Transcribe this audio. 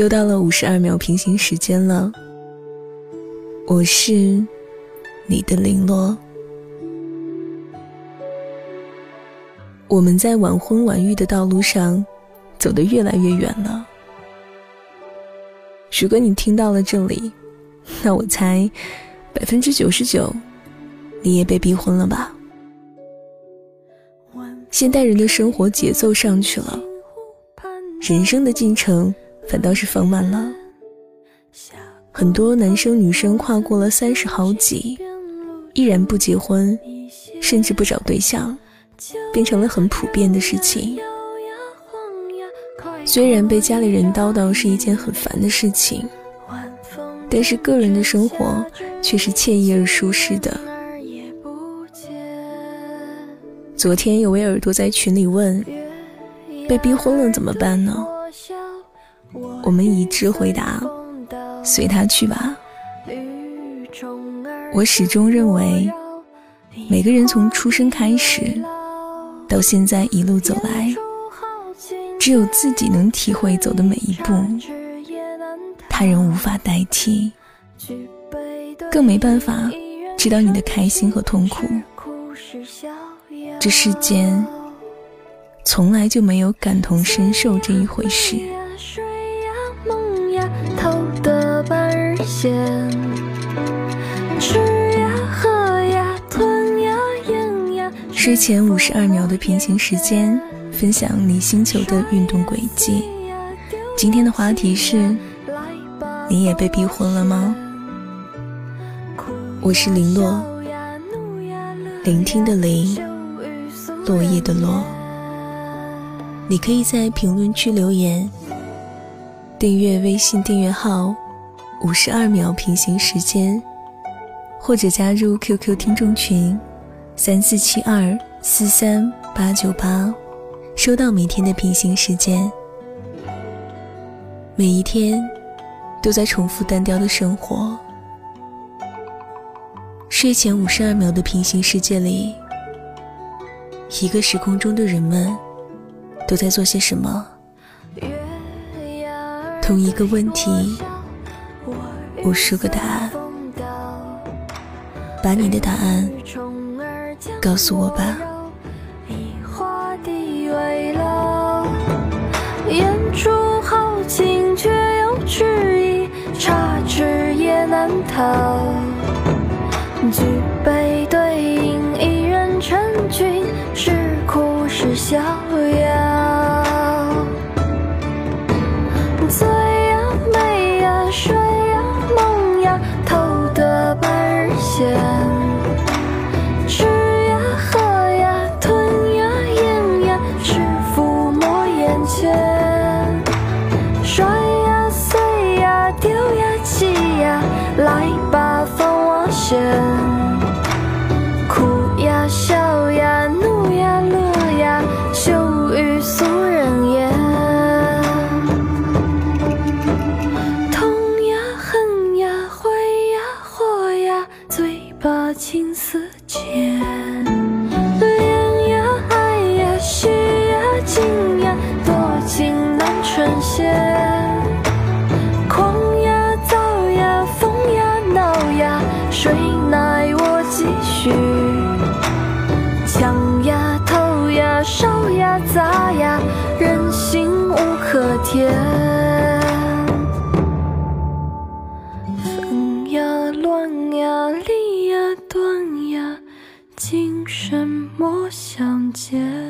又到了五十二秒平行时间了，我是你的零落。我们在晚婚晚育的道路上走得越来越远了。如果你听到了这里，那我猜百分之九十九你也被逼婚了吧？现代人的生活节奏上去了，人生的进程反倒是放慢了。很多男生女生跨过了三十好几，依然不结婚，甚至不找对象，变成了很普遍的事情。虽然被家里人叨叨是一件很烦的事情，但是个人的生活却是惬意而舒适的。昨天有位耳朵在群里问：“被逼婚了怎么办呢？”我们一致回答：“随他去吧。”我始终认为，每个人从出生开始，到现在一路走来，只有自己能体会走的每一步，他人无法代替，更没办法知道你的开心和痛苦。这世间从来就没有感同身受这一回事。睡前五十二秒的平行时间，分享你星球的运动轨迹。今天的话题是：你也被逼婚了吗？我是林洛，聆听的林。落叶的落，你可以在评论区留言，订阅微信订阅号“五十二秒平行时间”，或者加入 QQ 听众群三四七二四三八九八，收到每天的平行时间。每一天都在重复单调的生活，睡前五十二秒的平行世界里。一个时空中的人们都在做些什么？同一个问题，无数个答案。把你的答案告诉我吧。眼珠豪情却又迟疑，差之也难逃。举杯对饮，一人成群。是苦是逍遥，醉俗人言痛呀恨呀悔呀货呀最怕情丝牵天。风呀乱呀离呀断呀，今生莫相见。